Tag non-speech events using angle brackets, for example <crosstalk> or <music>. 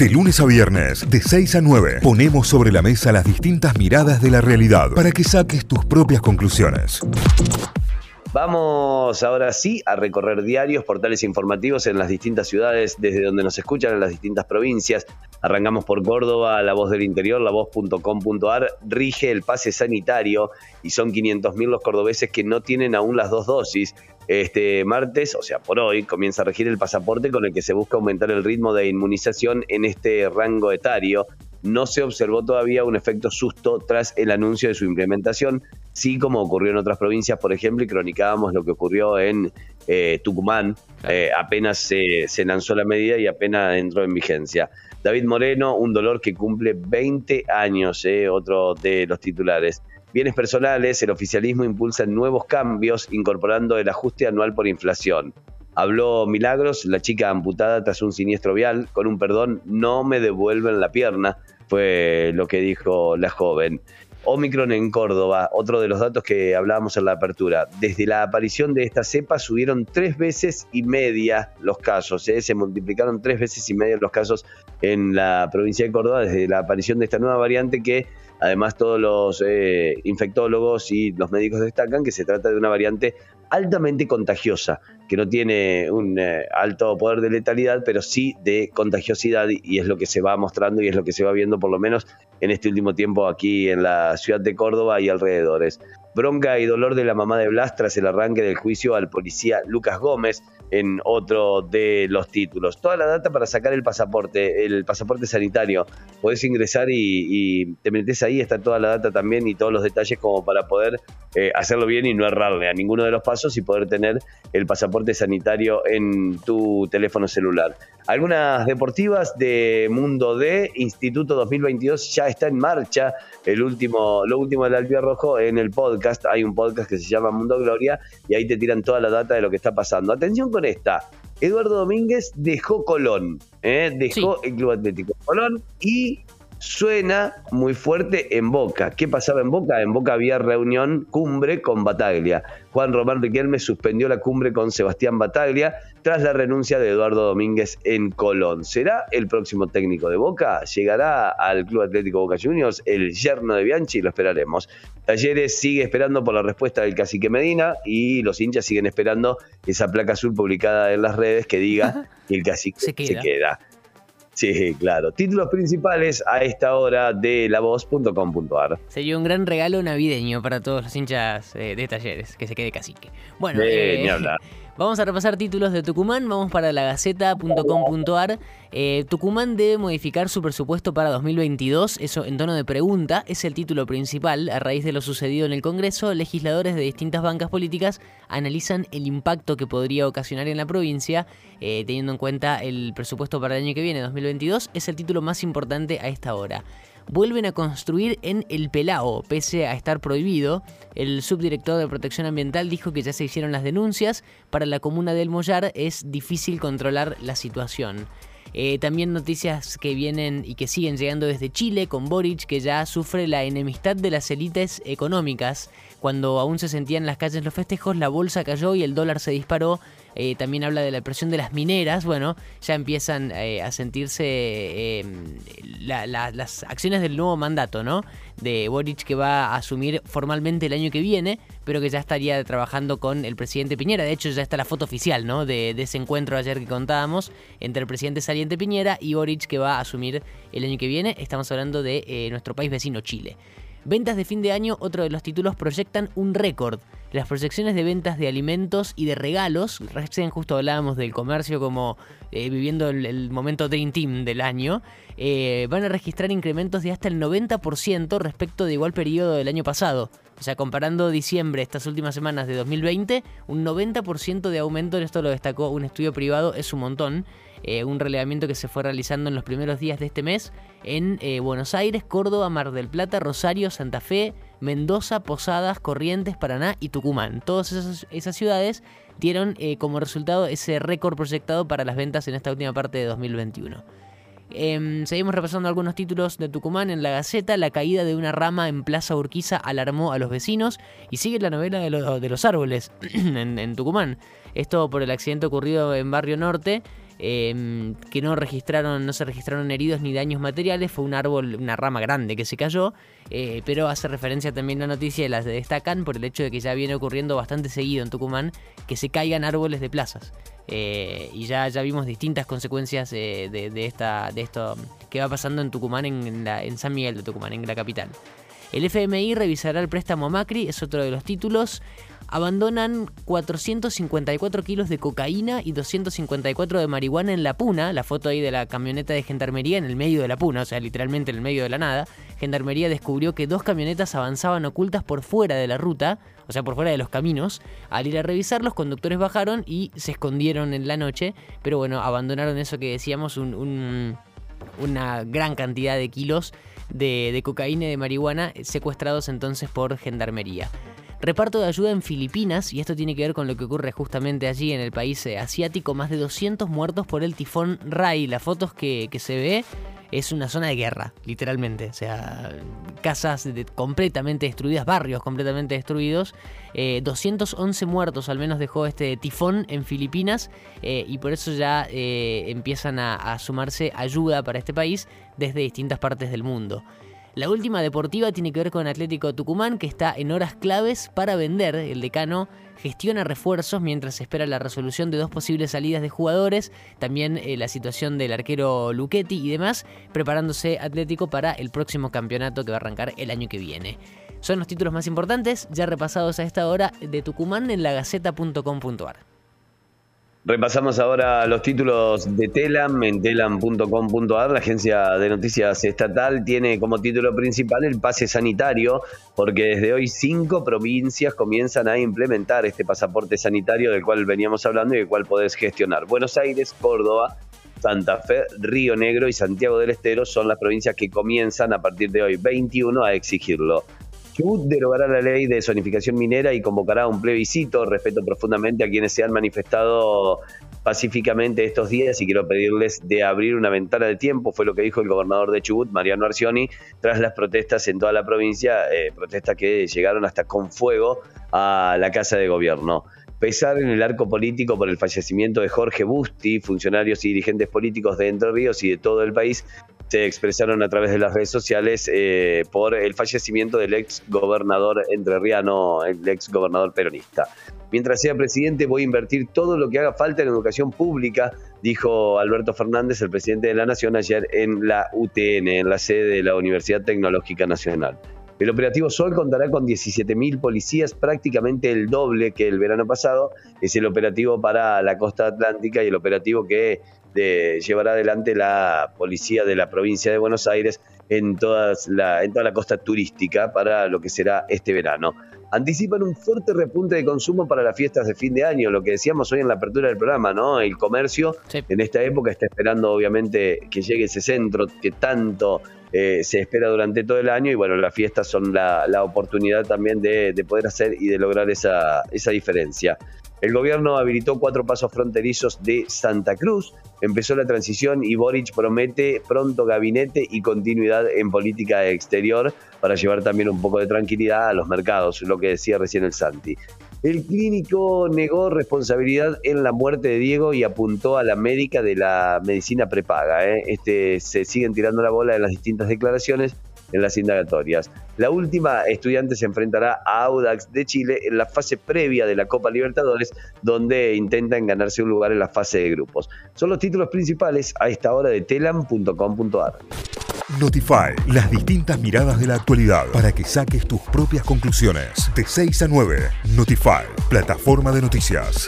De lunes a viernes, de 6 a 9, ponemos sobre la mesa las distintas miradas de la realidad para que saques tus propias conclusiones. Vamos ahora sí a recorrer diarios, portales informativos en las distintas ciudades, desde donde nos escuchan en las distintas provincias. Arrancamos por Córdoba, La Voz del Interior, lavoz.com.ar, rige el pase sanitario y son 500.000 los cordobeses que no tienen aún las dos dosis. Este martes, o sea, por hoy, comienza a regir el pasaporte con el que se busca aumentar el ritmo de inmunización en este rango etario no se observó todavía un efecto susto tras el anuncio de su implementación, sí como ocurrió en otras provincias, por ejemplo, y cronicábamos lo que ocurrió en eh, Tucumán, eh, apenas se, se lanzó la medida y apenas entró en vigencia. David Moreno, un dolor que cumple 20 años, eh, otro de los titulares. Bienes personales, el oficialismo impulsa nuevos cambios incorporando el ajuste anual por inflación. Habló Milagros, la chica amputada tras un siniestro vial, con un perdón, no me devuelven la pierna, fue lo que dijo la joven. Omicron en Córdoba, otro de los datos que hablábamos en la apertura. Desde la aparición de esta cepa subieron tres veces y media los casos, ¿eh? se multiplicaron tres veces y media los casos en la provincia de Córdoba desde la aparición de esta nueva variante que además todos los eh, infectólogos y los médicos destacan que se trata de una variante altamente contagiosa, que no tiene un eh, alto poder de letalidad, pero sí de contagiosidad y es lo que se va mostrando y es lo que se va viendo por lo menos en este último tiempo aquí en la ciudad de Córdoba y alrededores. Bronca y dolor de la mamá de Blas tras el arranque del juicio al policía Lucas Gómez en otro de los títulos. Toda la data para sacar el pasaporte, el pasaporte sanitario. Podés ingresar y, te metes ahí, está toda la data también y todos los detalles como para poder eh, hacerlo bien y no errarle a ninguno de los pasos y poder tener el pasaporte sanitario en tu teléfono celular. Algunas deportivas de Mundo D, Instituto 2022 ya está en marcha. El último, lo último del Rojo en el podcast. Hay un podcast que se llama Mundo Gloria y ahí te tiran toda la data de lo que está pasando. Atención con esta. Eduardo Domínguez dejó Colón, ¿eh? dejó el Club Atlético Colón y suena muy fuerte en Boca. ¿Qué pasaba en Boca? En Boca había reunión cumbre con Bataglia. Juan Román Riquelme suspendió la cumbre con Sebastián Bataglia tras la renuncia de Eduardo Domínguez en Colón. ¿Será el próximo técnico de Boca? ¿Llegará al Club Atlético Boca Juniors el yerno de Bianchi? Lo esperaremos. Talleres sigue esperando por la respuesta del cacique Medina y los hinchas siguen esperando esa placa azul publicada en las redes que diga <laughs> que el cacique Se queda. Sí, claro. Títulos principales a esta hora de lavoz.com.ar. Sería un gran regalo navideño para todos los hinchas eh, de talleres, que se quede cacique. Bueno, eh, <laughs> Vamos a repasar títulos de Tucumán, vamos para la gaceta.com.ar. Eh, Tucumán debe modificar su presupuesto para 2022, eso en tono de pregunta, es el título principal. A raíz de lo sucedido en el Congreso, legisladores de distintas bancas políticas analizan el impacto que podría ocasionar en la provincia, eh, teniendo en cuenta el presupuesto para el año que viene, 2022, es el título más importante a esta hora vuelven a construir en El Pelao, pese a estar prohibido. El subdirector de Protección Ambiental dijo que ya se hicieron las denuncias. Para la comuna del Mollar es difícil controlar la situación. Eh, también noticias que vienen y que siguen llegando desde Chile con Boric, que ya sufre la enemistad de las élites económicas. Cuando aún se sentían en las calles los festejos, la bolsa cayó y el dólar se disparó. Eh, también habla de la presión de las mineras. Bueno, ya empiezan eh, a sentirse las acciones del nuevo mandato, ¿no? De Boric que va a asumir formalmente el año que viene, pero que ya estaría trabajando con el presidente Piñera. De hecho, ya está la foto oficial, ¿no? De, ese encuentro ayer que contábamos entre el presidente saliente Piñera y Boric que va a asumir el año que viene. Estamos hablando de eh, nuestro país vecino Chile. Ventas de fin de año, otro de los títulos, proyectan un récord. Las proyecciones de ventas de alimentos y de regalos, recién justo hablábamos del comercio como eh, viviendo el, momento Dream Team del año, eh, van a registrar incrementos de hasta el 90% respecto de igual periodo del año pasado. O sea, comparando diciembre, estas últimas semanas de 2020, un 90% de aumento, esto lo destacó un estudio privado, es un montón. Eh, un relevamiento que se fue realizando en los primeros días de este mes en eh, Buenos Aires, Córdoba, Mar del Plata, Rosario, Santa Fe, Mendoza, Posadas, Corrientes, Paraná y Tucumán. Todas esas, ciudades dieron eh, como resultado ese récord proyectado para las ventas en esta última parte de 2021. Em, seguimos repasando algunos títulos de Tucumán en la Gaceta. La caída de una rama en Plaza Urquiza alarmó a los vecinos. Y sigue la novela de, los árboles <clears throat> en, Tucumán. Esto por el accidente ocurrido en Barrio Norte. Em, que no registraron, no se registraron heridos ni daños materiales, fue un árbol, una rama grande que se cayó, eh, pero hace referencia también la noticia y las destacan por el hecho de que ya viene ocurriendo bastante seguido en Tucumán que se caigan árboles de plazas. Eh, y ya, ya vimos distintas consecuencias eh, de, esta, de esto que va pasando en Tucumán, en, en San Miguel de Tucumán, en la capital. El FMI revisará el préstamo a Macri, es otro de los títulos abandonan 454 kilos de cocaína y 254 de marihuana en la puna. La foto ahí de la camioneta de gendarmería en el medio de la puna, o sea, literalmente en el medio de la nada. Gendarmería descubrió que dos camionetas avanzaban ocultas por fuera de la ruta, o sea, por fuera de los caminos. Al ir a revisar, los conductores bajaron y se escondieron en la noche, pero bueno, abandonaron eso que decíamos, una gran cantidad de kilos de, cocaína y de marihuana secuestrados entonces por gendarmería. Reparto de ayuda en Filipinas, y esto tiene que ver con lo que ocurre justamente allí en el país eh, asiático, más de 200 muertos por el tifón Rai. Las fotos que, se ve es una zona de guerra, literalmente. O sea, casas completamente destruidas, barrios completamente destruidos. 211 eh, muertos al menos dejó este tifón en Filipinas eh, y por eso ya empiezan a sumarse ayuda para este país desde distintas partes del mundo. La última deportiva tiene que ver con Atlético Tucumán, que está en horas claves para vender. El decano gestiona refuerzos mientras espera la resolución de dos posibles salidas de jugadores, también eh, la situación del arquero Luchetti y demás, preparándose Atlético para el próximo campeonato que va a arrancar el año que viene. Son los títulos más importantes, ya repasados a esta hora de Tucumán en lagaceta.com.ar. Repasamos ahora los títulos de Telam en telam.com.ar. La agencia de noticias estatal tiene como título principal el pase sanitario, porque desde hoy cinco provincias comienzan a implementar este pasaporte sanitario del cual veníamos hablando y del cual podés gestionar. Buenos Aires, Córdoba, Santa Fe, Río Negro y Santiago del Estero son las provincias que comienzan a partir de hoy 21 a exigirlo. Chubut derogará la ley de zonificación minera y convocará un plebiscito. Respeto profundamente a quienes se han manifestado pacíficamente estos días y quiero pedirles de abrir una ventana de tiempo, fue lo que dijo el gobernador de Chubut, Mariano Arcioni, tras las protestas en toda la provincia, eh, protestas que llegaron hasta con fuego a la Casa de Gobierno. Pesar en el arco político por el fallecimiento de Jorge Busti, funcionarios y dirigentes políticos de Entre Ríos y de todo el país se expresaron a través de las redes sociales eh, por el fallecimiento del ex gobernador entrerriano, el ex gobernador peronista. Mientras sea presidente voy a invertir todo lo que haga falta en educación pública, dijo Alberto Fernández, el presidente de la Nación, ayer en la UTN, en la sede de la Universidad Tecnológica Nacional. El operativo Sol contará con 17.000 policías, prácticamente el doble que el verano pasado. Es el operativo para la costa atlántica y el operativo que de llevar adelante la policía de la provincia de Buenos Aires en, todas la, en toda la costa turística para lo que será este verano. Anticipan un fuerte repunte de consumo para las fiestas de fin de año, lo que decíamos hoy en la apertura del programa, ¿no? El comercio en esta época está esperando obviamente que llegue ese centro que tanto eh, se espera durante todo el año y bueno, las fiestas son la, oportunidad también de, de, poder hacer y de lograr esa, esa diferencia. El gobierno habilitó cuatro pasos fronterizos de Santa Cruz, empezó la transición y Boric promete pronto gabinete y continuidad en política exterior para llevar también un poco de tranquilidad a los mercados, lo que decía recién el Santi. El clínico negó responsabilidad en la muerte de Diego y apuntó a la médica de la medicina prepaga. ¿eh? Este, se siguen tirando la bola en las distintas declaraciones en las indagatorias. La última estudiante se enfrentará a Audax de Chile en la fase previa de la Copa Libertadores, donde intentan ganarse un lugar en la fase de grupos. Son los títulos principales a esta hora de telam.com.ar. Notify, las distintas miradas de la actualidad para que saques tus propias conclusiones. De 6 a 9, Notify, plataforma de noticias.